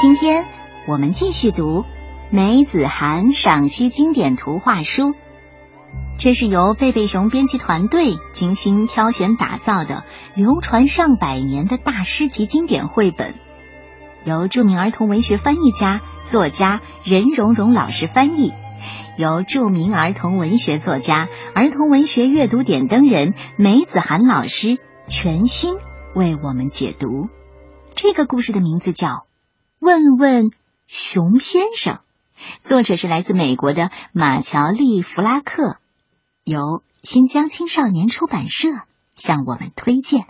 今天我们继续读梅子涵赏析经典图画书，这是由贝贝熊编辑团队精心挑选打造的流传上百年的大师级经典绘本，由著名儿童文学翻译家、作家任溶溶老师翻译，由著名儿童文学作家、儿童文学阅读点灯人梅子涵老师全新为我们解读。这个故事的名字叫《问问熊先生》，作者是来自美国的马乔丽·弗拉克，由新疆青少年出版社向我们推荐。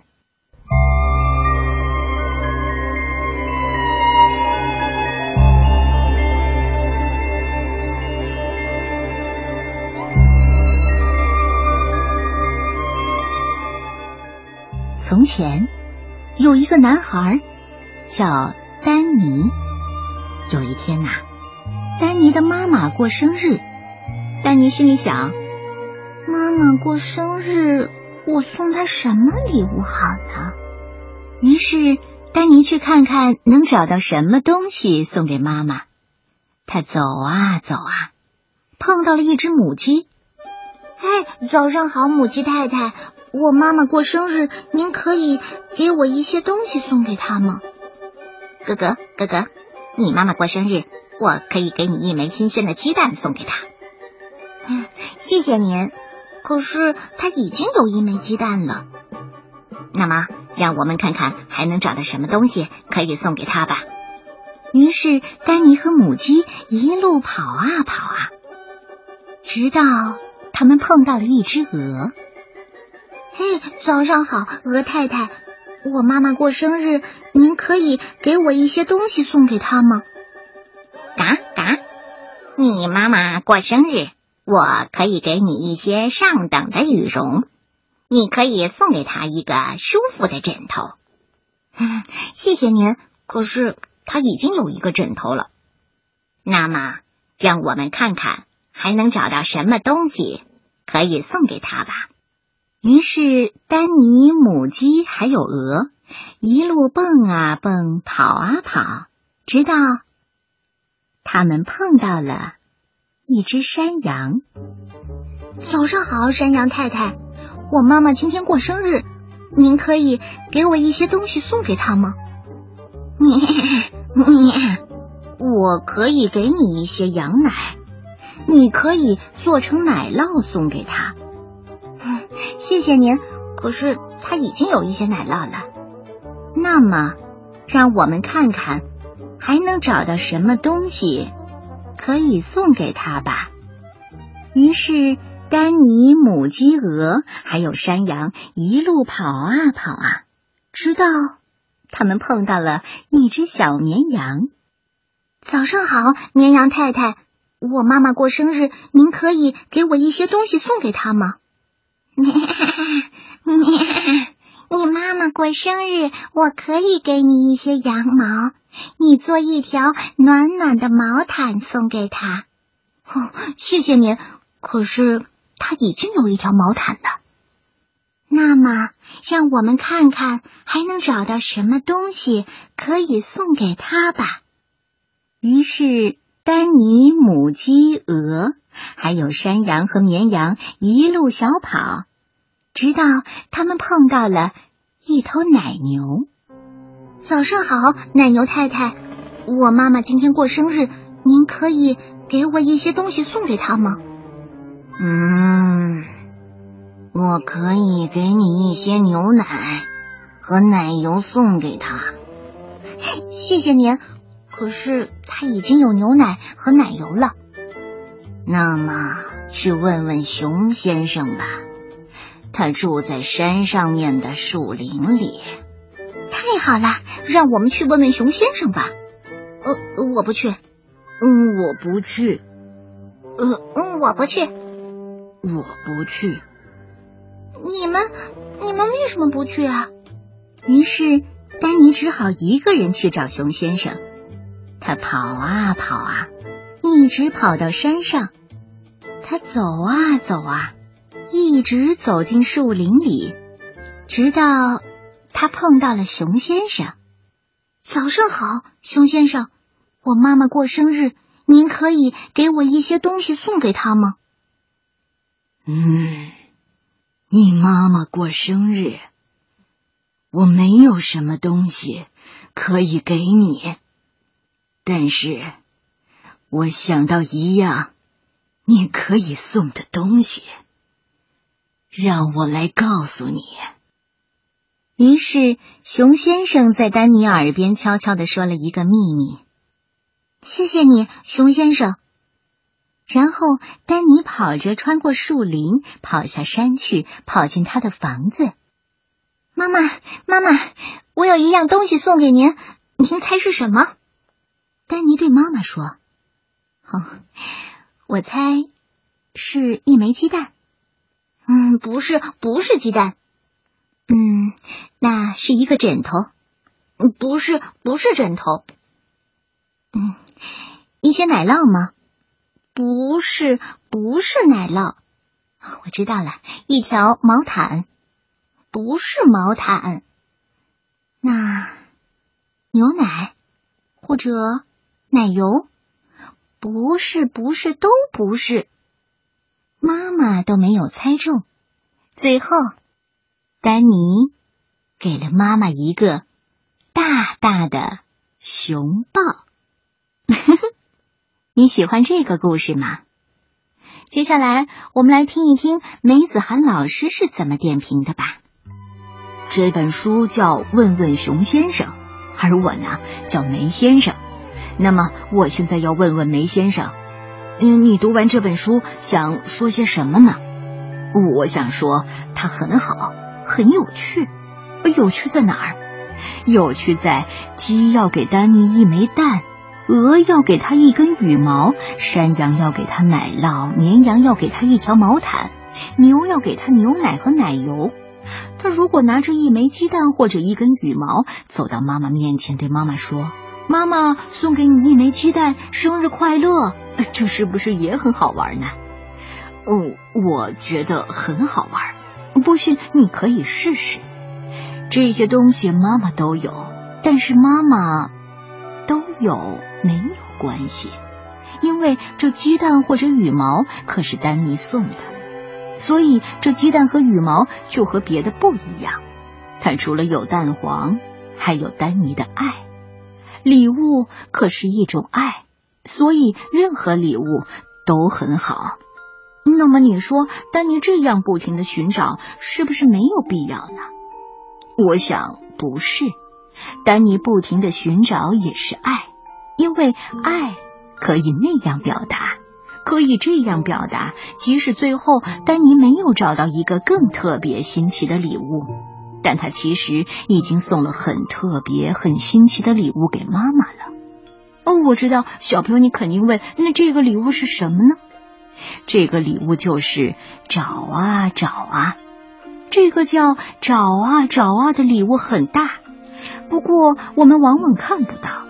从前有一个男孩。叫丹尼。有一天呐，丹尼的妈妈过生日，丹尼心里想：妈妈过生日，我送她什么礼物好呢？于是，丹尼去看看能找到什么东西送给妈妈。他走啊走啊，碰到了一只母鸡。哎，早上好，母鸡太太，我妈妈过生日，您可以给我一些东西送给她吗？哥哥，哥哥，你妈妈过生日，我可以给你一枚新鲜的鸡蛋送给她。嗯，谢谢您。可是她已经有一枚鸡蛋了。那么，让我们看看还能找到什么东西可以送给她吧。于是，丹尼和母鸡一路跑啊跑啊，直到他们碰到了一只鹅。嘿，早上好，鹅太太。我妈妈过生日，您可以给我一些东西送给她吗？嘎嘎，你妈妈过生日，我可以给你一些上等的羽绒，你可以送给她一个舒服的枕头。嗯，谢谢您。可是她已经有一个枕头了。那么，让我们看看还能找到什么东西可以送给她吧。于是，丹尼、母鸡还有鹅一路蹦啊蹦，跑啊跑，直到他们碰到了一只山羊。早上好，山羊太太，我妈妈今天过生日，您可以给我一些东西送给她吗？你你，我可以给你一些羊奶，你可以做成奶酪送给她。谢谢您，可是他已经有一些奶酪了。那么，让我们看看还能找到什么东西可以送给他吧。于是，丹尼、母鸡、鹅还有山羊一路跑啊跑啊，直到他们碰到了一只小绵羊。早上好，绵羊太太，我妈妈过生日，您可以给我一些东西送给她吗？你 你妈妈过生日，我可以给你一些羊毛，你做一条暖暖的毛毯送给她。哦，谢谢您。可是她已经有一条毛毯了。那么，让我们看看还能找到什么东西可以送给她吧。于是，丹尼、母鸡、鹅，还有山羊和绵羊一路小跑。直到他们碰到了一头奶牛。早上好，奶牛太太，我妈妈今天过生日，您可以给我一些东西送给她吗？嗯，我可以给你一些牛奶和奶油送给她。谢谢您，可是她已经有牛奶和奶油了。那么，去问问熊先生吧。他住在山上面的树林里。太好了，让我们去问问熊先生吧。呃，我不去。嗯，我不去。呃，嗯，我不去。我不去。你们，你们为什么不去啊？于是，丹尼只好一个人去找熊先生。他跑啊跑啊，一直跑到山上。他走啊走啊。一直走进树林里，直到他碰到了熊先生。早上好，熊先生，我妈妈过生日，您可以给我一些东西送给她吗？嗯，你妈妈过生日，我没有什么东西可以给你，但是我想到一样你可以送的东西，让我来告诉你。于是，熊先生在丹尼耳边悄悄的说了一个秘密。谢谢你，熊先生。然后，丹尼跑着穿过树林，跑下山去，跑进他的房子。妈妈，妈妈，我有一样东西送给您，您猜是什么？丹尼对妈妈说：“哦，我猜是一枚鸡蛋。嗯，不是，不是鸡蛋。”嗯，那是一个枕头，嗯不是，不是枕头。嗯，一些奶酪吗？不是，不是奶酪。我知道了，一条毛毯，不是毛毯。那牛奶或者奶油？不是，不是，都不是。妈妈都没有猜中，最后。丹尼给了妈妈一个大大的熊抱。你喜欢这个故事吗？接下来我们来听一听梅子涵老师是怎么点评的吧。这本书叫《问问熊先生》，而我呢叫梅先生。那么我现在要问问梅先生，嗯，你读完这本书想说些什么呢？我想说它很好。很有趣，有趣在哪儿？有趣在鸡要给丹尼一枚蛋，鹅要给他一根羽毛，山羊要给他奶酪，绵羊要给他一条毛毯，牛要给他牛奶和奶油。他如果拿着一枚鸡蛋或者一根羽毛，走到妈妈面前，对妈妈说：“妈妈送给你一枚鸡蛋，生日快乐！” 这是不是也很好玩呢？哦，我觉得很好玩。不信，你可以试试。这些东西妈妈都有，但是妈妈都有没有关系，因为这鸡蛋或者羽毛可是丹尼送的，所以这鸡蛋和羽毛就和别的不一样。它除了有蛋黄，还有丹尼的爱。礼物可是一种爱，所以任何礼物都很好。那么你说，丹尼这样不停的寻找，是不是没有必要呢？我想不是，丹尼不停的寻找也是爱，因为爱可以那样表达，可以这样表达。即使最后丹尼没有找到一个更特别新奇的礼物，但他其实已经送了很特别、很新奇的礼物给妈妈了。哦，我知道，小朋友，你肯定问，那这个礼物是什么呢？这个礼物就是找啊找啊，这个叫找啊找啊的礼物很大，不过我们往往看不到。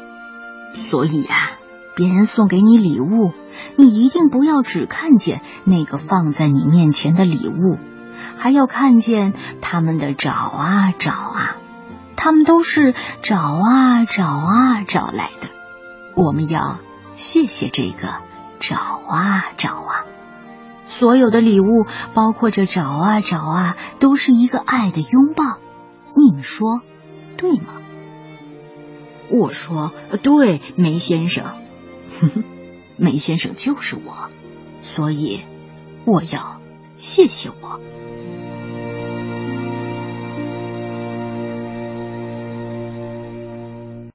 所以呀，别人送给你礼物，你一定不要只看见那个放在你面前的礼物，还要看见他们的找啊找啊，他们都是找啊找啊找来的。我们要谢谢这个。找啊找啊，所有的礼物，包括这找啊找啊，都是一个爱的拥抱。你们说对吗？我说对，梅先生，梅先生就是我，所以我要谢谢我。